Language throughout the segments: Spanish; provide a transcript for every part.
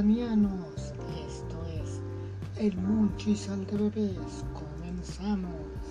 Esto es el Munchisal de Bebés. Comenzamos.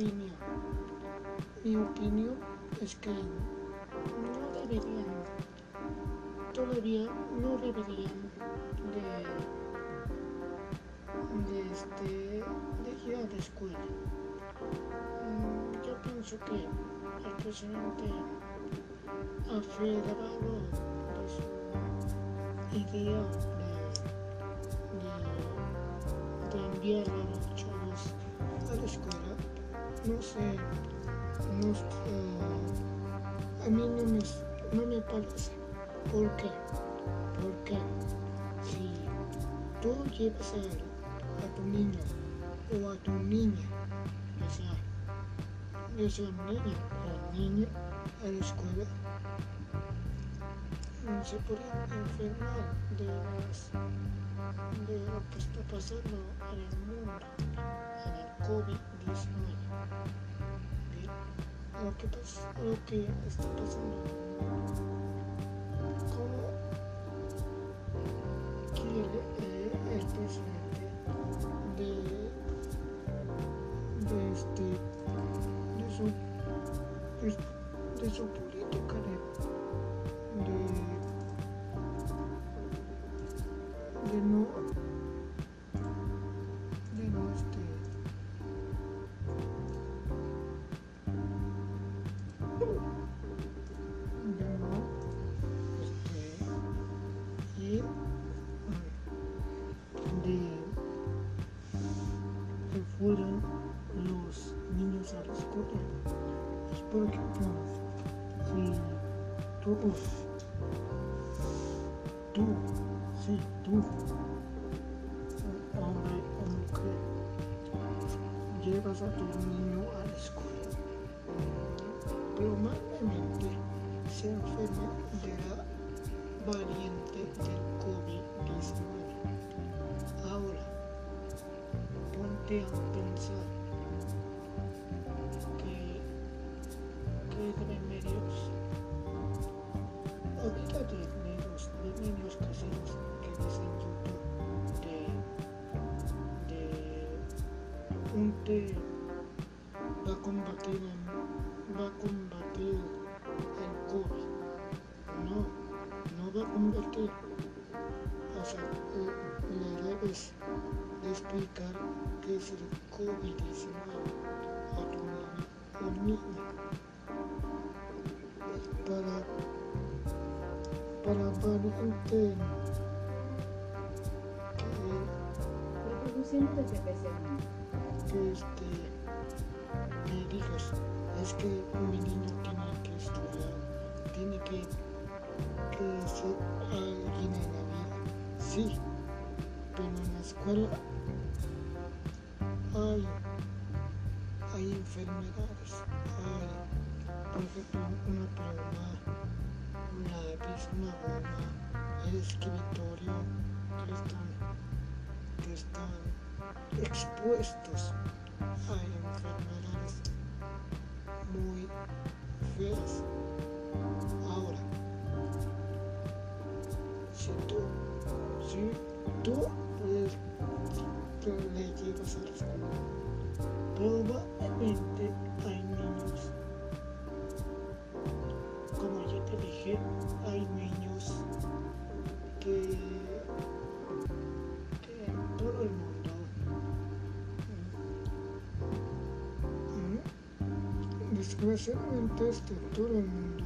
Opinión, mi opinión es que no deberían, todavía no deberían de, de, este, de ir a la escuela. Mm, Yo pienso que el presidente ha federado de su idea de, de, de a los No sé, no, eh, a mí no me, no me parece. ¿Por qué? Porque si tú llevas a, a tu niño o a tu niña, o sea, ya sea niña o niño, a la escuela, se podrían enfermar de, lo que está pasando en el mundo, en el COVID-19. Bien, Lo que, lo que está pasando tú tú. Sí tú. Hombre o mujer. Llevas a tu niño a la escuela. Probablemente se la variante del COVID-19. Ahora, ponte a pensar variante que Reproduciendo desde PC. que este que digas es que mi niño tiene que estudiar tiene que, que ser alguien en la vida sí pero en la escuela hay hay enfermedades hay por ejemplo una la misma goma el escritorio que están que están expuestos a enfermedades muy feas. Ahora, si tú, si tú le, le llevas a la escuela, desgraciadamente este todo el mundo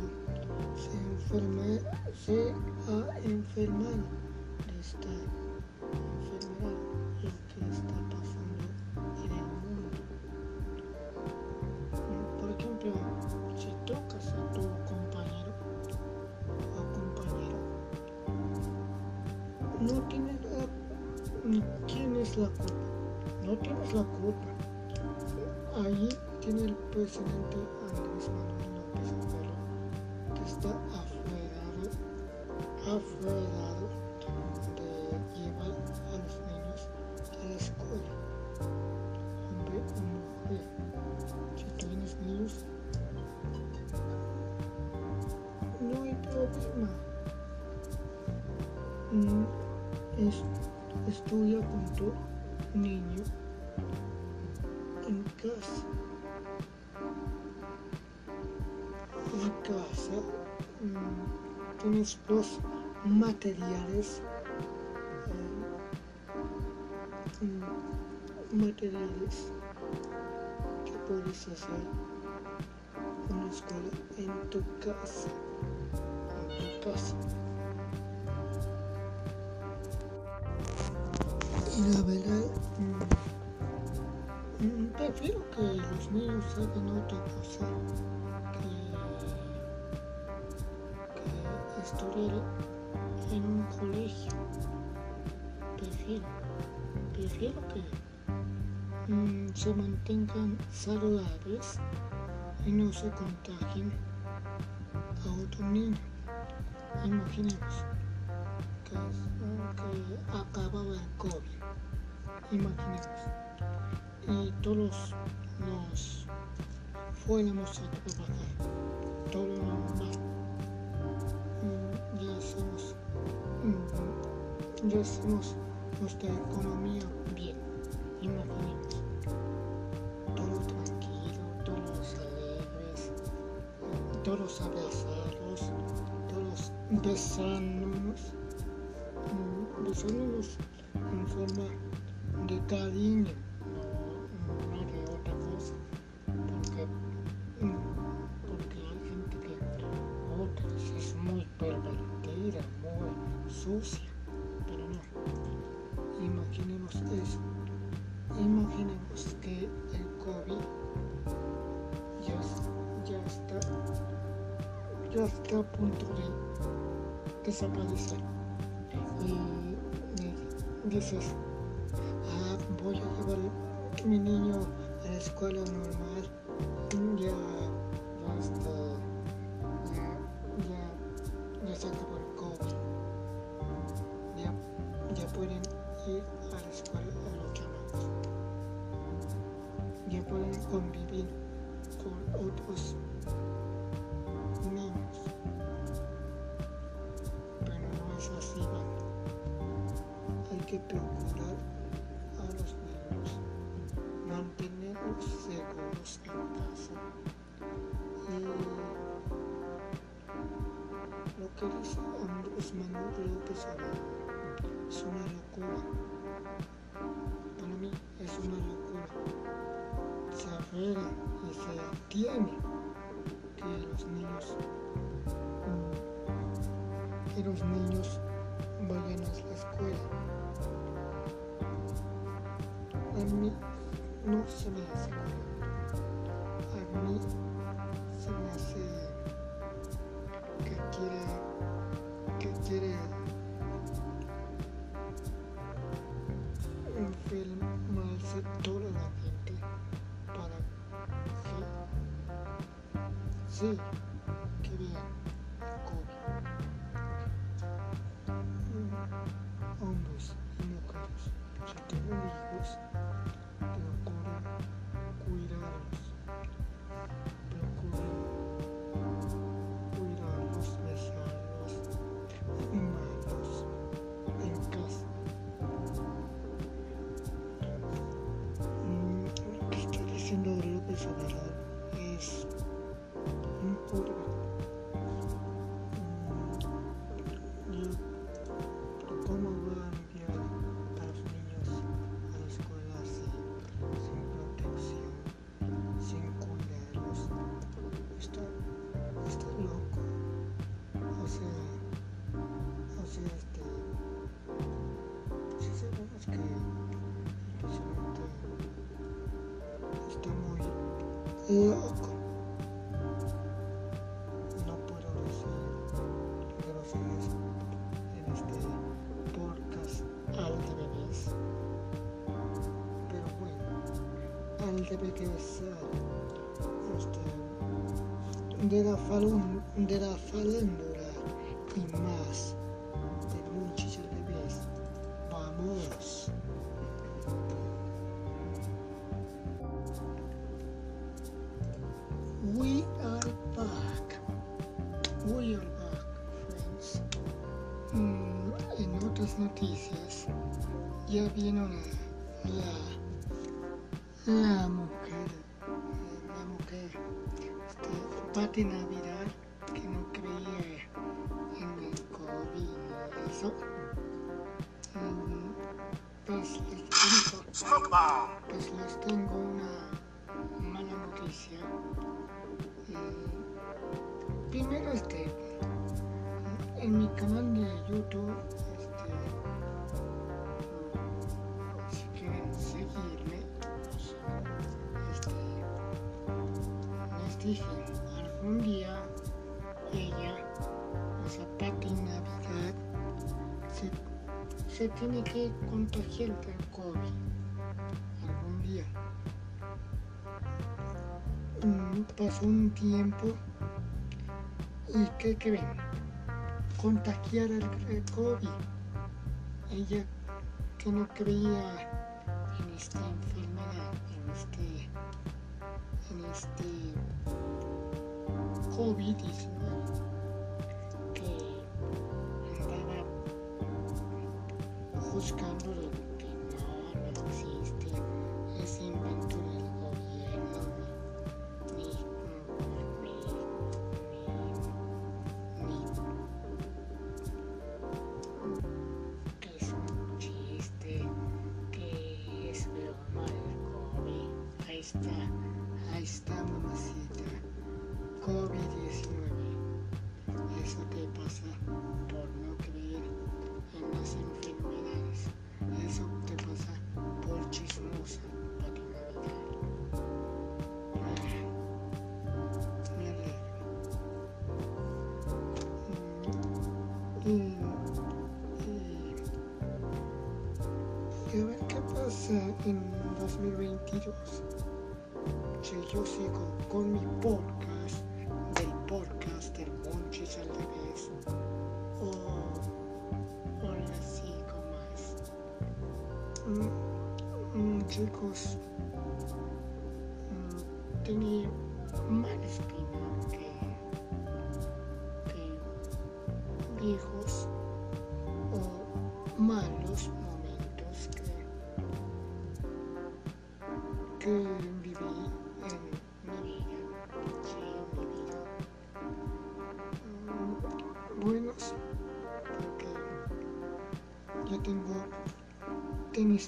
enferme, se ha enfermado de esta enfermedad, lo que está pasando en el mundo. Por ejemplo, si tocas a tu compañero o compañera, no tienes la, ¿quién es la culpa? No tienes la culpa. Ahí tiene el presidente Manuel López Obrador que está materiales, eh, mmm, materiales que puedes hacer una escuela en tu casa. En tu casa. Y la verdad, mmm, prefiero que los niños hagan otra cosa que estudiar en un colegio. Prefiero, prefiero que mmm, se mantengan saludables y no se contagien a otro niño. Imaginemos que, que acababa el COVID. Imaginemos y todos nos fuéramos a trabajar, hacemos nuestra economía bien, imaginemos. Todo tranquilo, todos alegres, todos abrazados, todos besándonos, besándonos en forma de cariño porque, porque hay gente que otra es muy pervertida, muy sucia, está a punto de desaparecer. Y, y dices, Dice Andrés Manuel López Obrador es una locura. Para mí es una locura. Se aferra y se tiene que los niños que los niños vayan a la escuela. A mí no se me hace sí, que vean el COVID. Hombres y mujeres, si tienen hijos, procuren cuidarlos, procuren cuidarlos, besarlos, mimarlos en casa. Mm, que está diciendo López Obrador No puedo decir groserías en este podcast al revés. Pero bueno, al revés este, de la, falun, de la farándula noticias, ya vino la, la, mujer, la mujer, este, tiene que contagiar del COVID algún día Mm, pasó un tiempo y ¿qué creen? Contagiar el COVID. Ella que no creía en esta enfermedad, en este, en este COVID-19, juzgando de Y, a ver qué pasa en 2022. Si yo sigo con mi podcast, del podcast del Monchis al revés, o, o le sigo más. Mm, mm, chicos,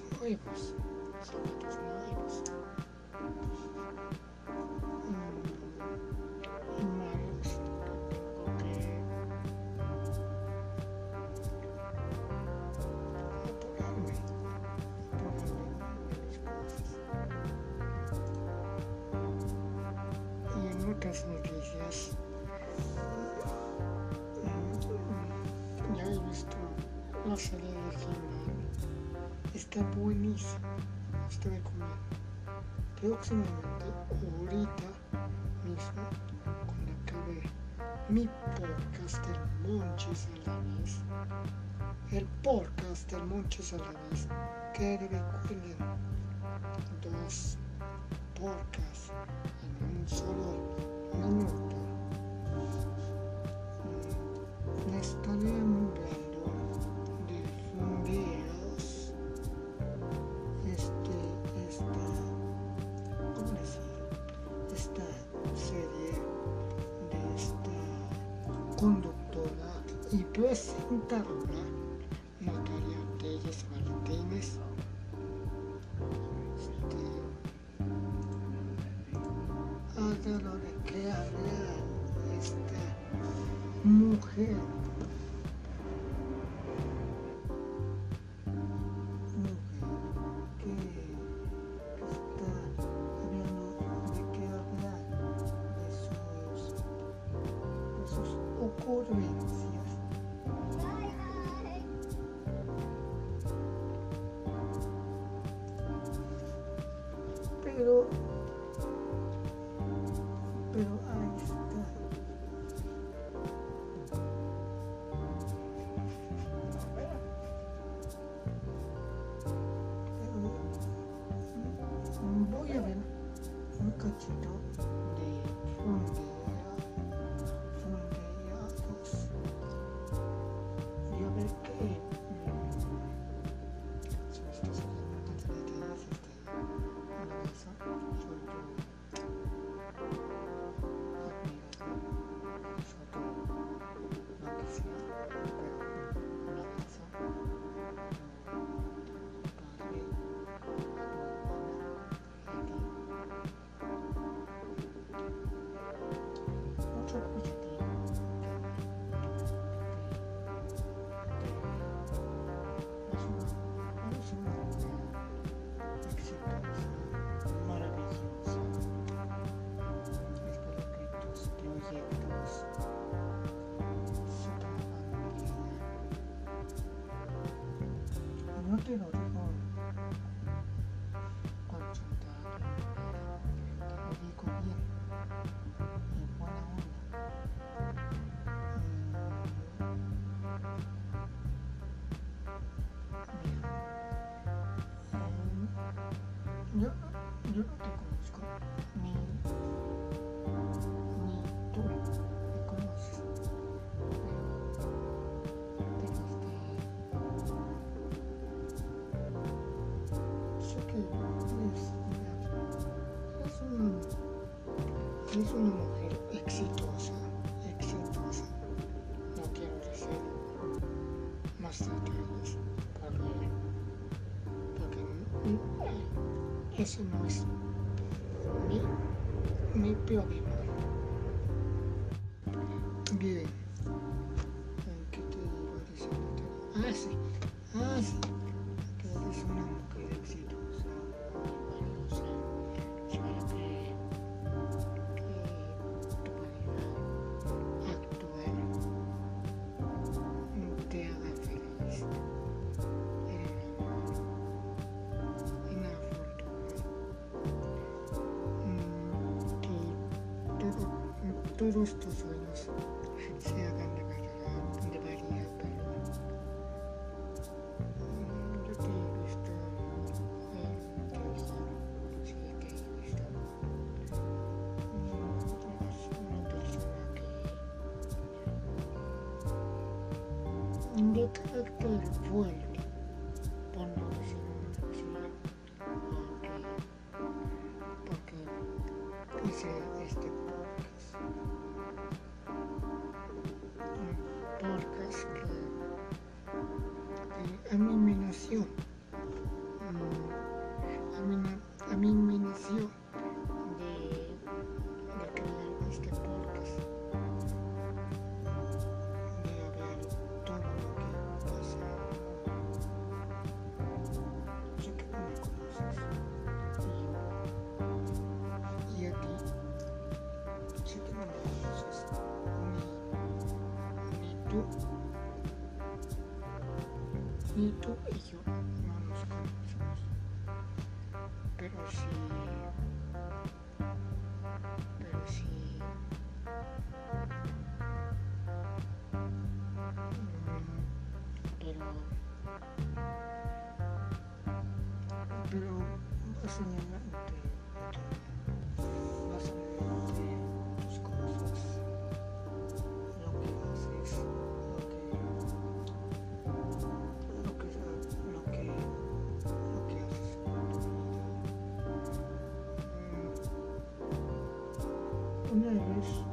mis cosas. Y en otras noticias, mm, ya he visto la serie de He-Man. Está buenísima, estoy comiendo. Próximamente, ahorita mismo, cuando acabe mi podcast del Monchis a la vez, el podcast del Monchis a la vez, que recuerden dos podcasts en un solo lo de que esta mujer. Es una mujer exitosa, exitosa. No quiero decir más detalles porque, porque eso no es mi, mi problema. todos tus sueños se hagan de verdad, de verdad. Mm, yo te eh, he visto en Jerusalén, sí, te he visto. Eres una persona que eh, indica que el vuelo pero más en cosas, lo que haces, lo que, lo lo que, mm.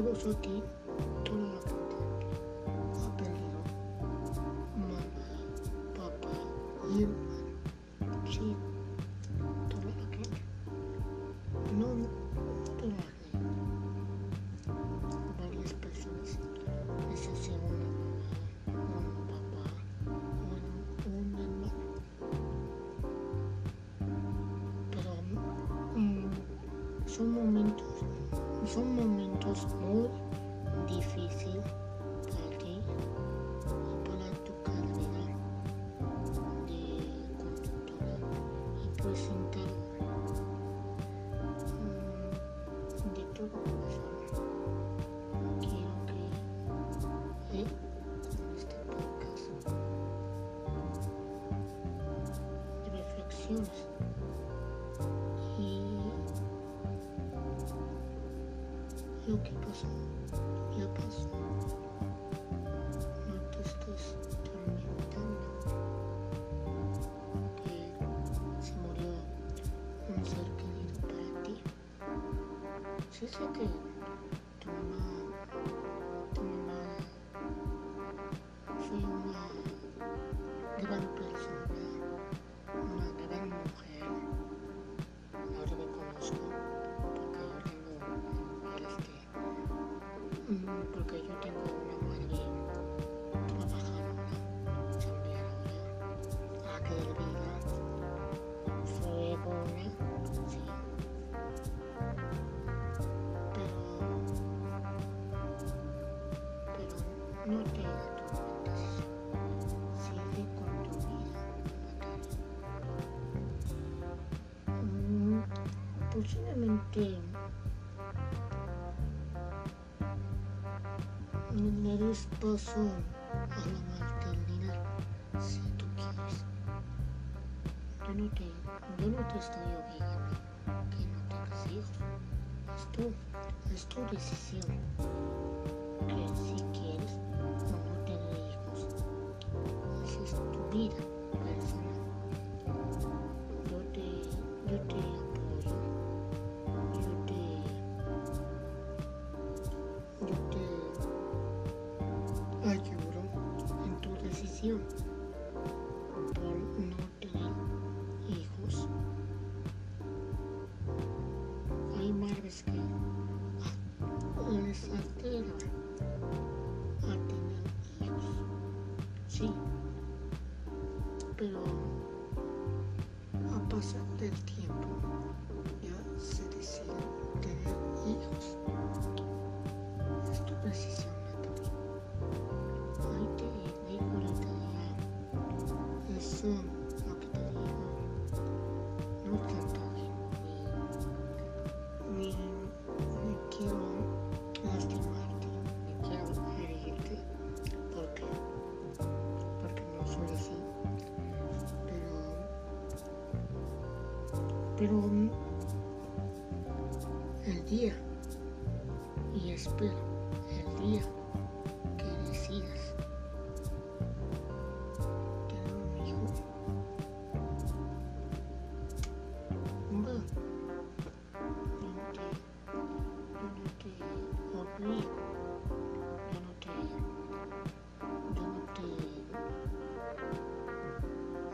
Incluso a ti. Toda la gente ha perdido mamá, papá y hermano. Sí, gente. No gente. Varias personas una papá. Pero mm, son momentos, son momentos muy difíciles sé que tu mamá tu mamá fue una gran persona una gran mujer. Lo reconozco porque yo tengo este mm, porque yo tengo posiblemente le des paso a la maternidad si tú quieres. Yo no te, yo no te estoy obligando que no tengas hijos. Es tu, es tu decisión. Eso lo que te digo. No tanto ni, ni, quiero lastimarte, ni quiero herirte, porque, porque no soy así. Pero pero el día,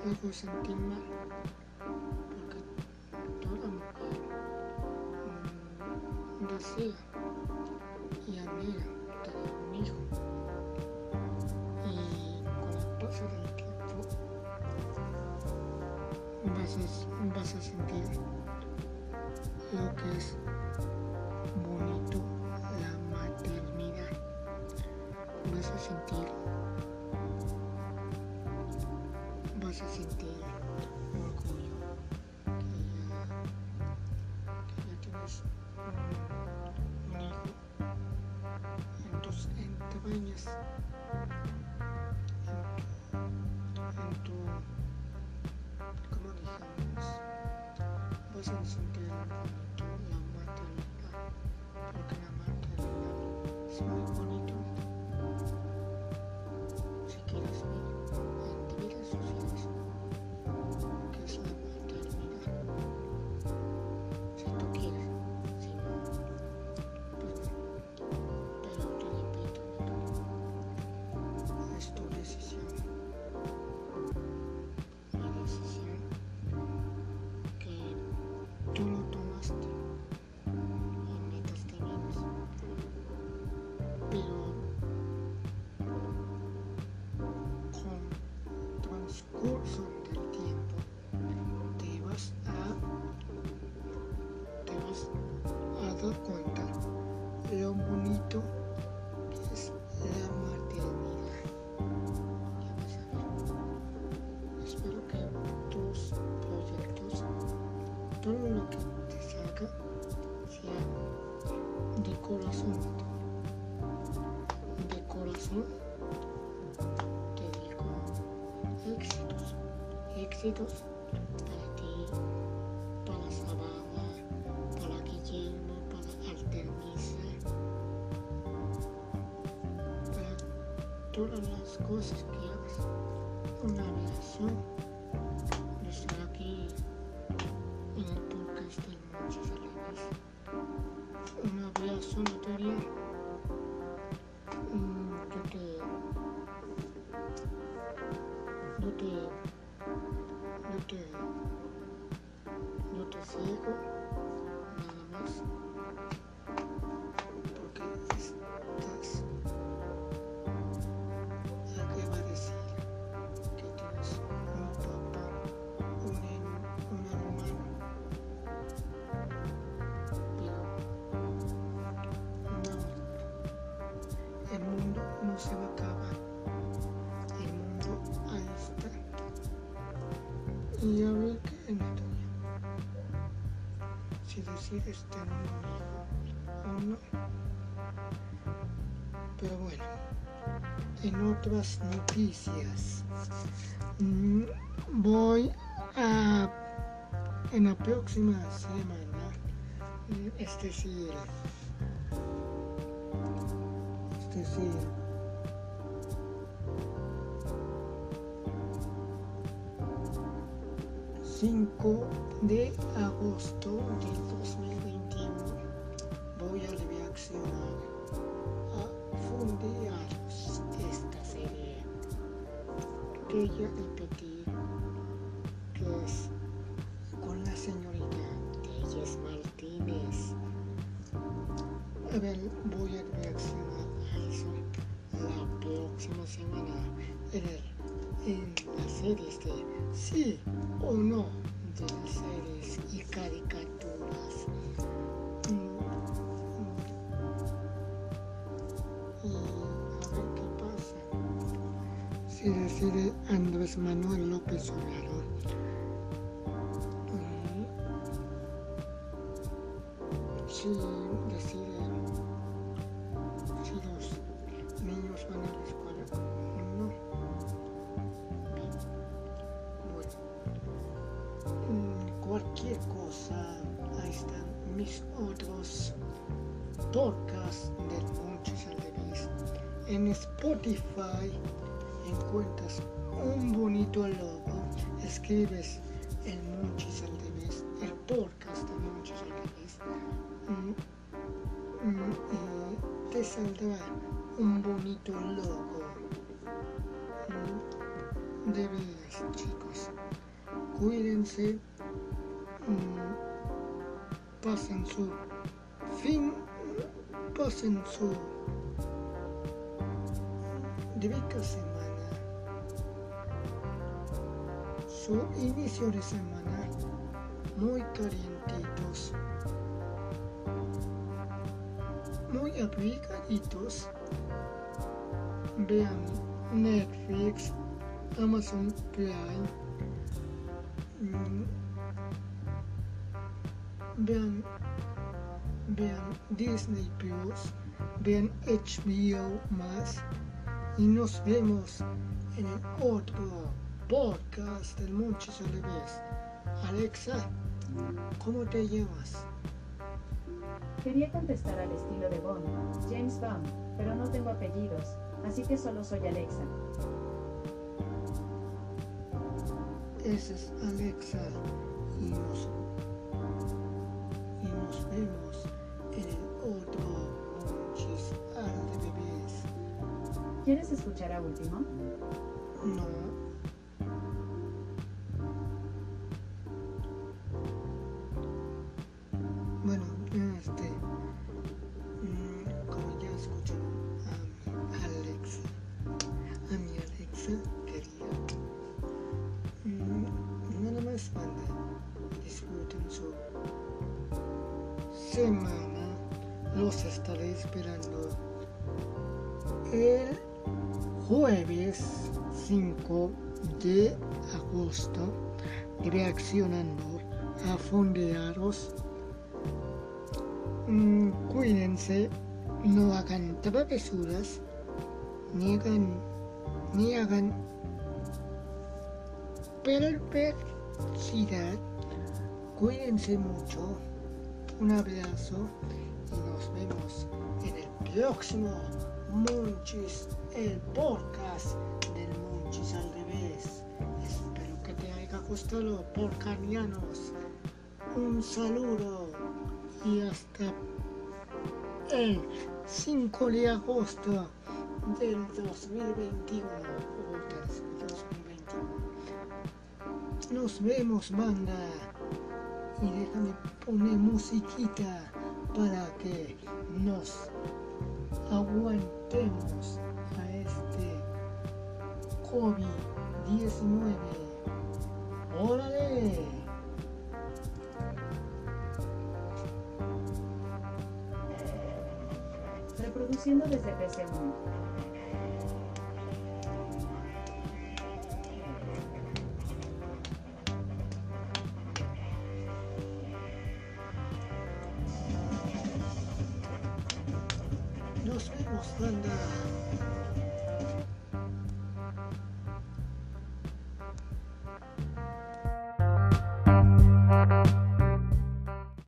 hago sentir mal, porque toda mujer mm, desea niños. En, tu, como dijimos, voz en su corazón. De corazón te digo éxitos. Éxitos para ti, para Sabana, para Guillermo, para Artemisa, para todas las cosas que Y a ver qué Natalia. Si decides tener o no. Pero bueno, en otras noticias, mm, voy a en la próxima semana, mm, es decir, es decir, cinco de agosto del 2021 voy a reaccionar a Fundeados esta serie. Que ya o no de las y caricaturas. Mm, mm. Y a ver qué pasa. Si decide Andrés Manuel López Obrador. Mm, Spotify encuentras un bonito logo, escribes el Monchis al Revés, el podcast de Monchis al Revés, mm, mm, te saldrá un bonito logo. Mm, De veras, chicos, cuídense, pasen su fin, pasen su semana, su inicio de semana muy calientitos, muy abrigaditos. Vean Netflix, Amazon Prime, mm, vean, vean Disney Plus, vean HBO más y nos vemos en el otro podcast del Monchis Olives. Alexa, ¿cómo te llamas? Quería contestar al estilo de Bond, James Bond, pero no tengo apellidos, así que solo soy Alexa. Esa es Alexa y nos, ¿Quieres escuchar a último? No. Reaccionando a fondearos. Mm, cuídense no hagan travesuras ni hagan ni hagan perversidad. Cuídense mucho. Un abrazo y nos vemos en el próximo Monchis, el podcast del Monchis al revés. Haya gustado, porcanianos. Un saludo y hasta el 5 de agosto del 2021 o del 2021. Nos vemos, banda. Y déjame poner musiquita para que nos aguantemos a este COVID-19. ¡Órale! Reproduciendo desde PC1.